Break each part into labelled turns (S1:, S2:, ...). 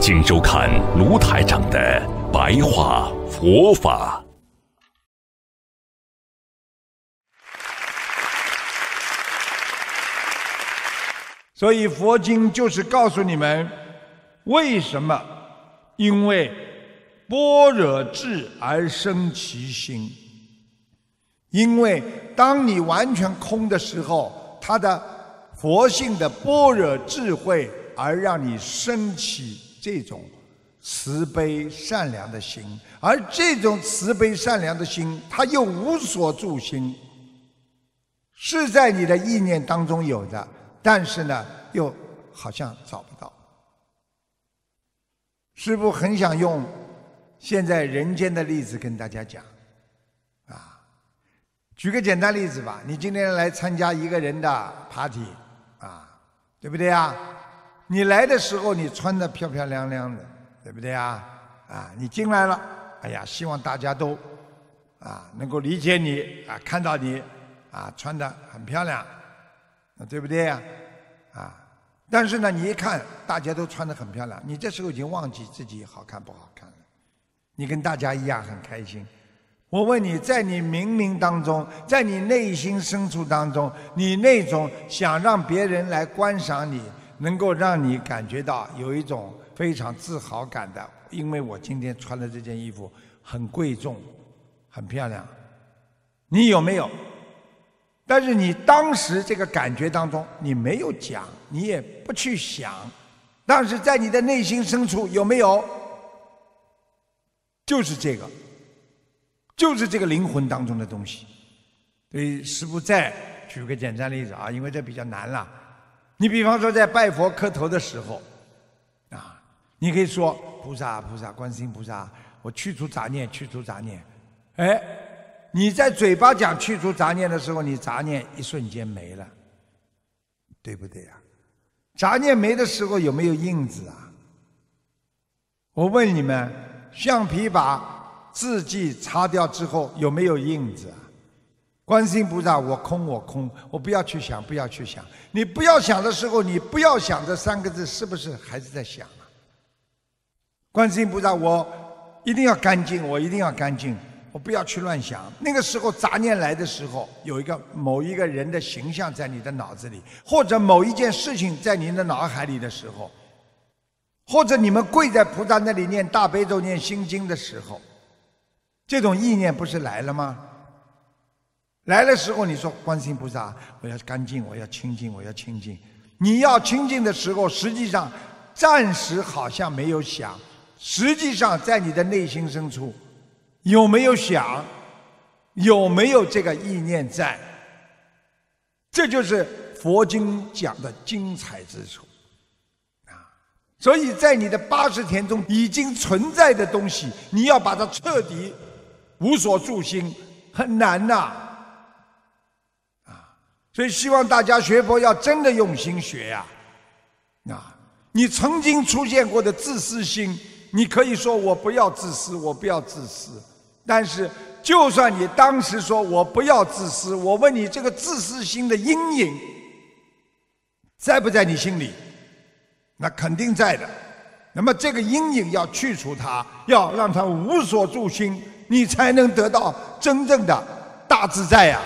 S1: 请收看卢台长的白话佛法。
S2: 所以佛经就是告诉你们，为什么？因为般若智而生其心。因为当你完全空的时候，他的佛性的般若智慧而让你升起。这种慈悲善良的心，而这种慈悲善良的心，它又无所住心，是在你的意念当中有的，但是呢，又好像找不到。师父很想用现在人间的例子跟大家讲，啊，举个简单例子吧，你今天来参加一个人的 party，啊，对不对呀？你来的时候，你穿的漂漂亮亮的，对不对啊？啊，你进来了，哎呀，希望大家都啊能够理解你啊，看到你啊穿的很漂亮，对不对呀？啊，但是呢，你一看大家都穿的很漂亮，你这时候已经忘记自己好看不好看了，你跟大家一样很开心。我问你在你冥冥当中，在你内心深处当中，你那种想让别人来观赏你。能够让你感觉到有一种非常自豪感的，因为我今天穿的这件衣服很贵重、很漂亮。你有没有？但是你当时这个感觉当中，你没有讲，你也不去想，但是在你的内心深处有没有？就是这个，就是这个灵魂当中的东西。所以师父再举个简单例子啊，因为这比较难了。你比方说在拜佛磕头的时候，啊，你可以说菩萨菩萨观世音菩萨，我去除杂念，去除杂念。哎，你在嘴巴讲去除杂念的时候，你杂念一瞬间没了，对不对呀？杂念没的时候有没有印子啊？我问你们，橡皮把字迹擦掉之后有没有印子？观世音菩萨，我空，我空，我不要去想，不要去想。你不要想的时候，你不要想这三个字，是不是还是在想啊？观世音菩萨，我一定要干净，我一定要干净，我不要去乱想。那个时候杂念来的时候，有一个某一个人的形象在你的脑子里，或者某一件事情在您的脑海里的时候，或者你们跪在菩萨那里念大悲咒、念心经的时候，这种意念不是来了吗？来的时候，你说观世音菩萨，我要干净，我要清净，我要清净。你要清净的时候，实际上暂时好像没有想，实际上在你的内心深处有没有想，有没有这个意念在？这就是佛经讲的精彩之处啊！所以在你的八十天中已经存在的东西，你要把它彻底无所住心，很难呐。所以希望大家学佛要真的用心学呀！啊，你曾经出现过的自私心，你可以说我不要自私，我不要自私。但是，就算你当时说我不要自私，我问你这个自私心的阴影在不在你心里？那肯定在的。那么这个阴影要去除它，要让它无所住心，你才能得到真正的大自在呀！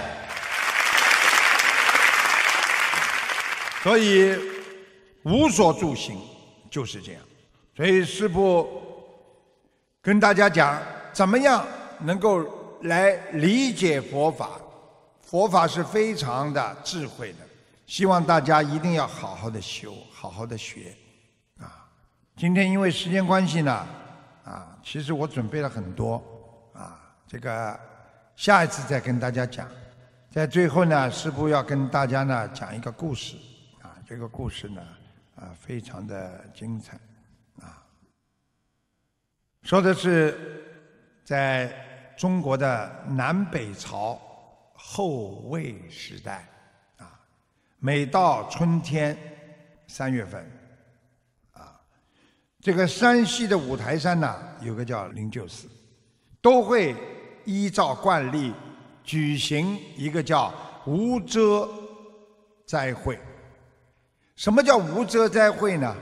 S2: 所以无所住行就是这样。所以师父跟大家讲，怎么样能够来理解佛法？佛法是非常的智慧的，希望大家一定要好好的修，好好的学。啊，今天因为时间关系呢，啊，其实我准备了很多，啊，这个下一次再跟大家讲。在最后呢，师父要跟大家呢讲一个故事。这个故事呢，啊，非常的精彩，啊，说的是在中国的南北朝后魏时代啊，每到春天三月份啊，这个山西的五台山呢，有个叫灵鹫寺，都会依照惯例举行一个叫无遮斋会。什么叫无遮斋会呢？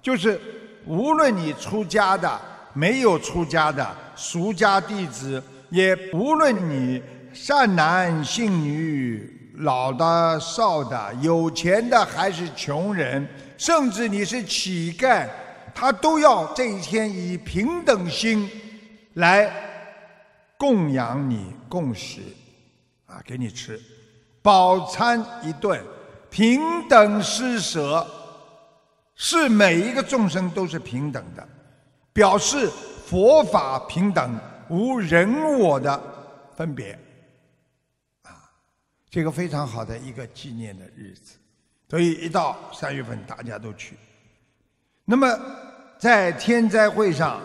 S2: 就是无论你出家的。没有出家的俗家弟子，也无论你善男信女、老的少的、有钱的还是穷人，甚至你是乞丐，他都要这一天以平等心来供养你、供食，啊，给你吃，饱餐一顿，平等施舍，是每一个众生都是平等的。表示佛法平等，无人我的分别，啊，这个非常好的一个纪念的日子，所以一到三月份大家都去。那么在天灾会上，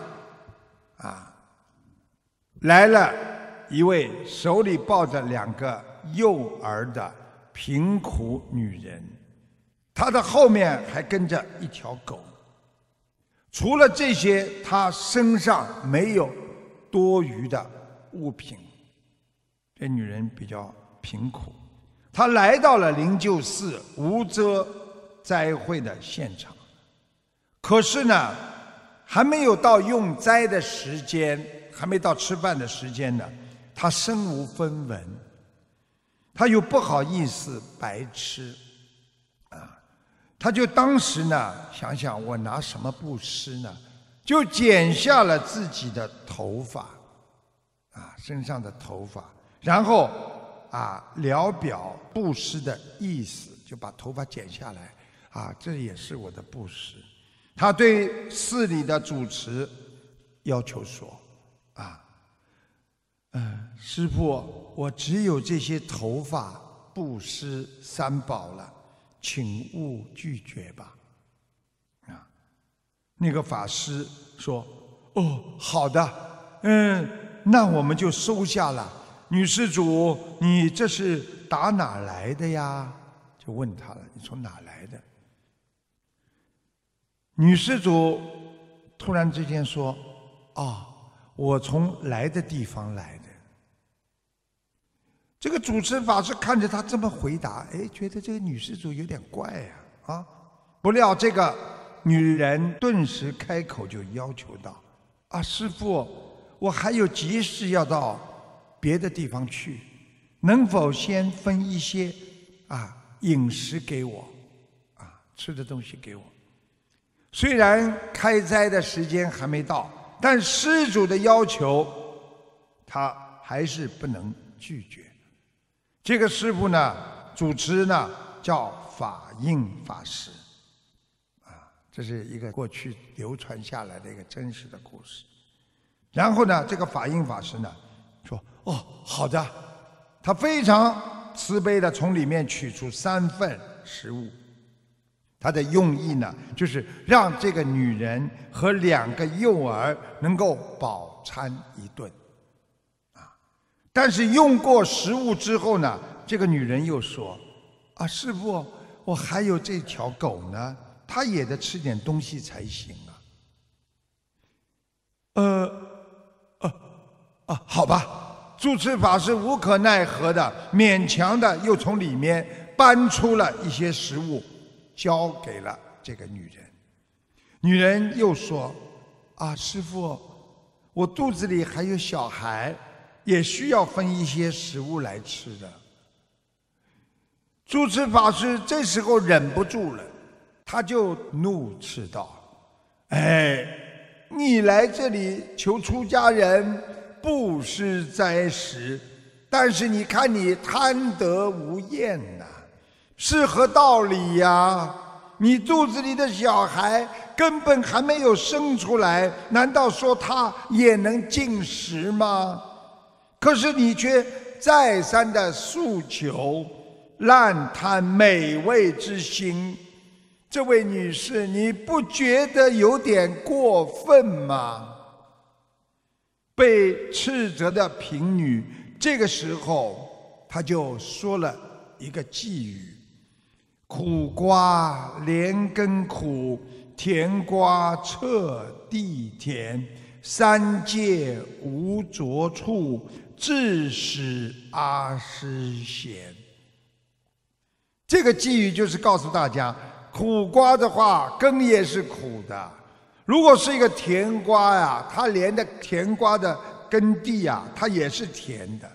S2: 啊，来了一位手里抱着两个幼儿的贫苦女人，她的后面还跟着一条狗。除了这些，他身上没有多余的物品。这女人比较贫苦，她来到了灵鹫寺无遮斋会的现场。可是呢，还没有到用斋的时间，还没到吃饭的时间呢，她身无分文，他又不好意思白吃。啊他就当时呢，想想我拿什么布施呢？就剪下了自己的头发，啊，身上的头发，然后啊，聊表布施的意思，就把头发剪下来，啊，这也是我的布施。他对寺里的主持要求说，嗯，师傅，我只有这些头发布施三宝了。请勿拒绝吧，啊！那个法师说：“哦，好的，嗯，那我们就收下了。”女施主，你这是打哪来的呀？就问他了：“你从哪来的？”女施主突然之间说：“啊，我从来的地方来。”这个主持法师看着他这么回答，哎，觉得这个女施主有点怪呀，啊！不料这个女人顿时开口就要求道：“啊，师傅，我还有急事要到别的地方去，能否先分一些啊饮食给我，啊吃的东西给我？虽然开斋的时间还没到，但施主的要求，他还是不能拒绝。”这个师傅呢，主持呢叫法印法师，啊，这是一个过去流传下来的一个真实的故事。然后呢，这个法印法师呢说：“哦，好的。”他非常慈悲的从里面取出三份食物，他的用意呢，就是让这个女人和两个幼儿能够饱餐一顿。但是用过食物之后呢，这个女人又说：“啊，师傅，我还有这条狗呢，它也得吃点东西才行啊。”呃，呃，啊，好吧。住持法师无可奈何的，勉强的又从里面搬出了一些食物，交给了这个女人。女人又说：“啊，师傅，我肚子里还有小孩。”也需要分一些食物来吃的。主持法师这时候忍不住了，他就怒斥道：“哎，你来这里求出家人布施斋食，但是你看你贪得无厌呐，是何道理呀？你肚子里的小孩根本还没有生出来，难道说他也能进食吗？”可是你却再三的诉求，滥贪美味之心，这位女士，你不觉得有点过分吗？被斥责的贫女，这个时候她就说了一个寄语：“苦瓜连根苦，甜瓜彻地甜。三界无着处，致使阿师贤。”这个寄语就是告诉大家，苦瓜的话根也是苦的。如果是一个甜瓜呀，它连的甜瓜的根蒂呀，它也是甜的。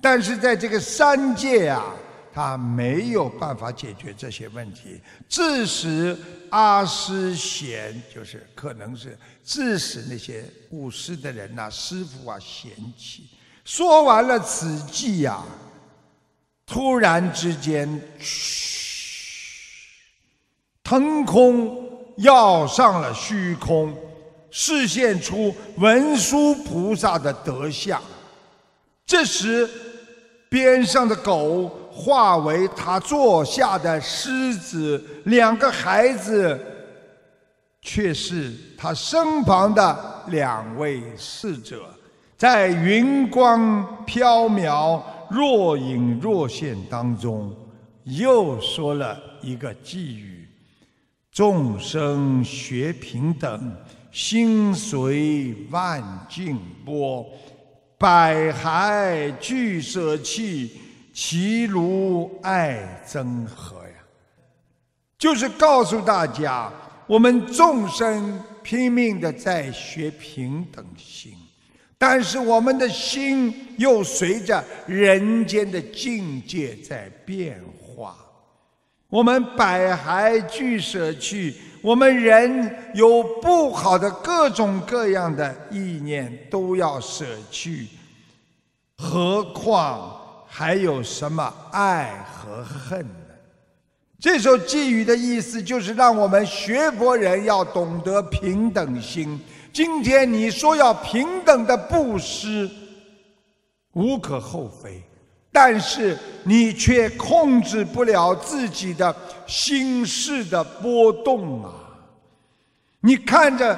S2: 但是在这个三界啊，它没有办法解决这些问题，致使阿师嫌，就是可能是致使那些布施的人呐、师傅啊嫌弃。说完了此计呀，突然之间，腾空。要上了虚空，示现出文殊菩萨的德相。这时，边上的狗化为他坐下的狮子，两个孩子却是他身旁的两位侍者，在云光飘渺、若隐若现当中，又说了一个寄语。众生学平等，心随万境波，百骸俱舍弃，其如爱憎何呀？就是告诉大家，我们众生拼命的在学平等心，但是我们的心又随着人间的境界在变化。我们百骸俱舍去，我们人有不好的各种各样的意念都要舍去，何况还有什么爱和恨呢？这首寄语的意思就是让我们学佛人要懂得平等心。今天你说要平等的布施，无可厚非。但是你却控制不了自己的心事的波动啊！你看着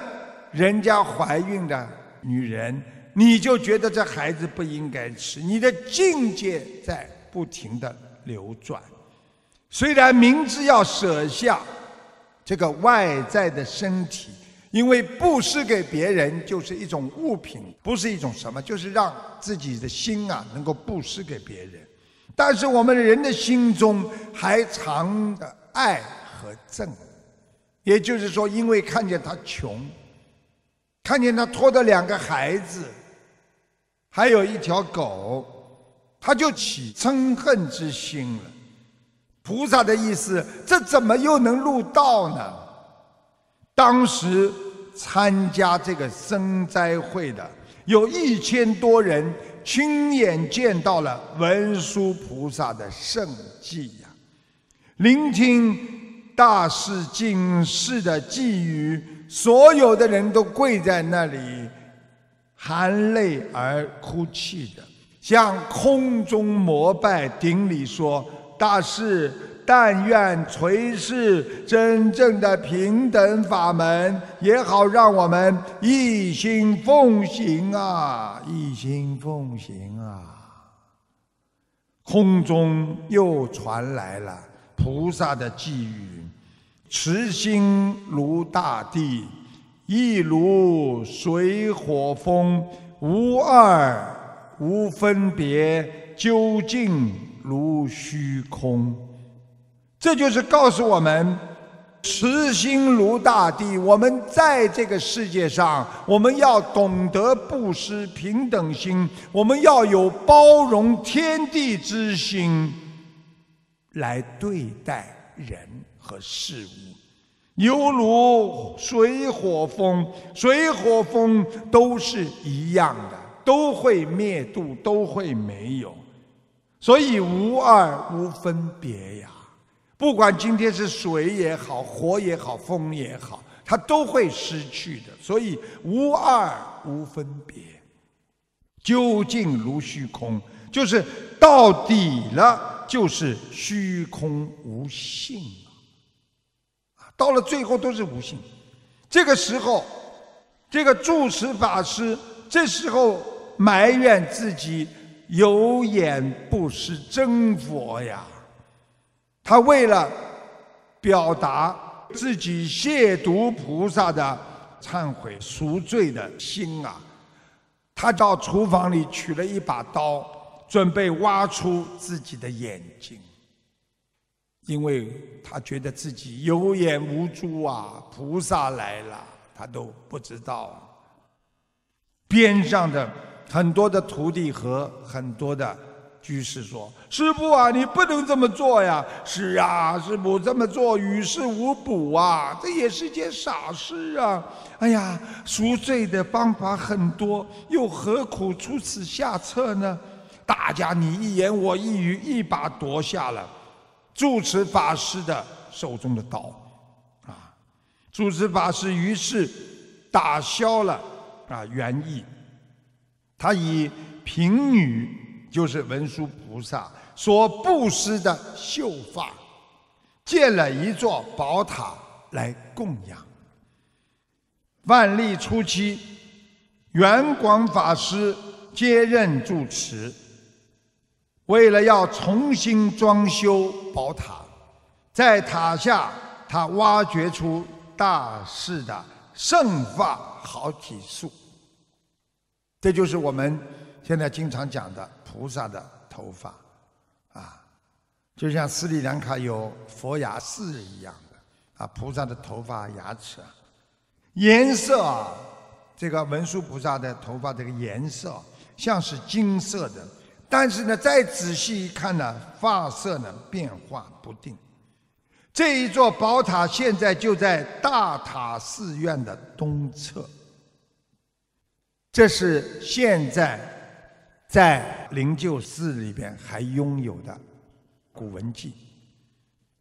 S2: 人家怀孕的女人，你就觉得这孩子不应该吃，你的境界在不停的流转。虽然明知要舍下这个外在的身体。因为布施给别人就是一种物品，不是一种什么，就是让自己的心啊能够布施给别人。但是我们人的心中还藏着爱和憎，也就是说，因为看见他穷，看见他拖着两个孩子，还有一条狗，他就起嗔恨之心了。菩萨的意思，这怎么又能入道呢？当时参加这个生灾会的有一千多人，亲眼见到了文殊菩萨的圣迹呀！聆听大士警示的寄语，所有的人都跪在那里，含泪而哭泣的，向空中膜拜顶礼说：“大士。”但愿垂示真正的平等法门，也好让我们一心奉行啊！一心奉行啊！空中又传来了菩萨的寄语：慈心如大地，亦如水火风，无二无分别，究竟如虚空。这就是告诉我们，慈心如大地。我们在这个世界上，我们要懂得布施、平等心，我们要有包容天地之心来对待人和事物。犹如水火风，水火风都是一样的，都会灭度，都会没有，所以无二无分别呀。不管今天是水也好，火也好，风也好，它都会失去的。所以无二无分别，究竟如虚空，就是到底了，就是虚空无性啊！到了最后都是无性。这个时候，这个住持法师这时候埋怨自己有眼不识真佛呀。他为了表达自己亵渎菩萨的忏悔赎罪的心啊，他到厨房里取了一把刀，准备挖出自己的眼睛。因为他觉得自己有眼无珠啊，菩萨来了，他都不知道。边上的很多的徒弟和很多的居士说：“师傅啊，你不能这么做呀！”“是啊，师傅这么做于事无补啊，这也是件傻事啊！”“哎呀，赎罪的方法很多，又何苦出此下策呢？”大家你一言我一语，一把夺下了。住持法师的手中的刀，啊，住持法师于是打消了啊原意，他以贫女就是文殊菩萨所布施的秀发，建了一座宝塔来供养。万历初期，圆广法师接任住持。为了要重新装修宝塔，在塔下他挖掘出大势的圣发好几束，这就是我们现在经常讲的菩萨的头发，啊，就像斯里兰卡有佛牙寺一样的啊，菩萨的头发牙齿啊，颜色啊，这个文殊菩萨的头发这个颜色像是金色的。但是呢，再仔细一看呢，发色呢变化不定。这一座宝塔现在就在大塔寺院的东侧。这是现在在灵鹫寺里边还拥有的古文记。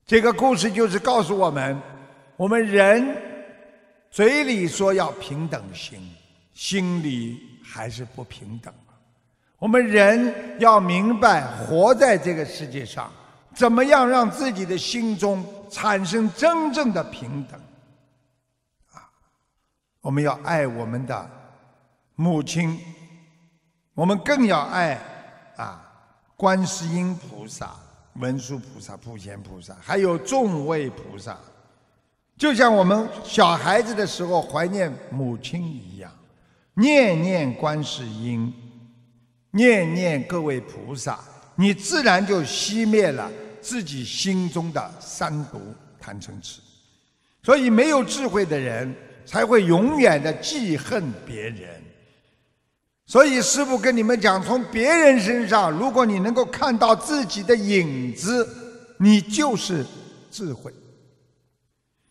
S2: 这个故事就是告诉我们：我们人嘴里说要平等心，心里还是不平等。我们人要明白，活在这个世界上，怎么样让自己的心中产生真正的平等？啊，我们要爱我们的母亲，我们更要爱啊，观世音菩萨、文殊菩萨、普贤菩萨，还有众位菩萨，就像我们小孩子的时候怀念母亲一样，念念观世音。念念各位菩萨，你自然就熄灭了自己心中的三毒贪嗔痴。所以，没有智慧的人才会永远的记恨别人。所以，师父跟你们讲，从别人身上，如果你能够看到自己的影子，你就是智慧。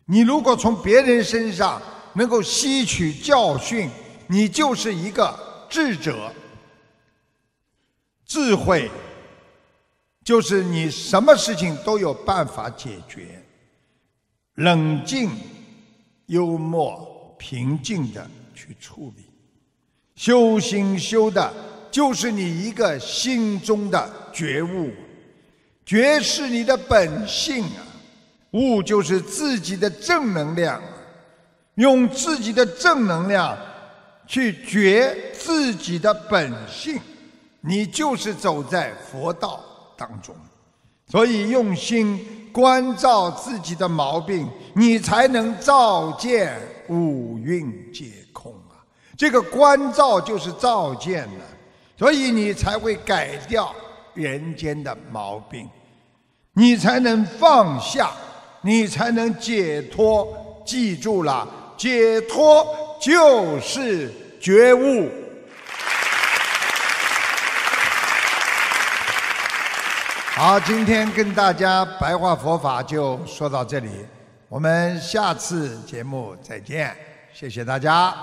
S2: 你如果从别人身上能够吸取教训，你就是一个智者。智慧就是你什么事情都有办法解决，冷静、幽默、平静的去处理。修心修的就是你一个心中的觉悟，觉是你的本性啊，悟就是自己的正能量，用自己的正能量去觉自己的本性。你就是走在佛道当中，所以用心关照自己的毛病，你才能照见五蕴皆！这个关照就是照见了，所以你才会改掉人间的毛病，你才能放下，你才能解脱。记住了，解脱就是觉悟。好，今天跟大家白话佛法就说到这里，我们下次节目再见，谢谢大家。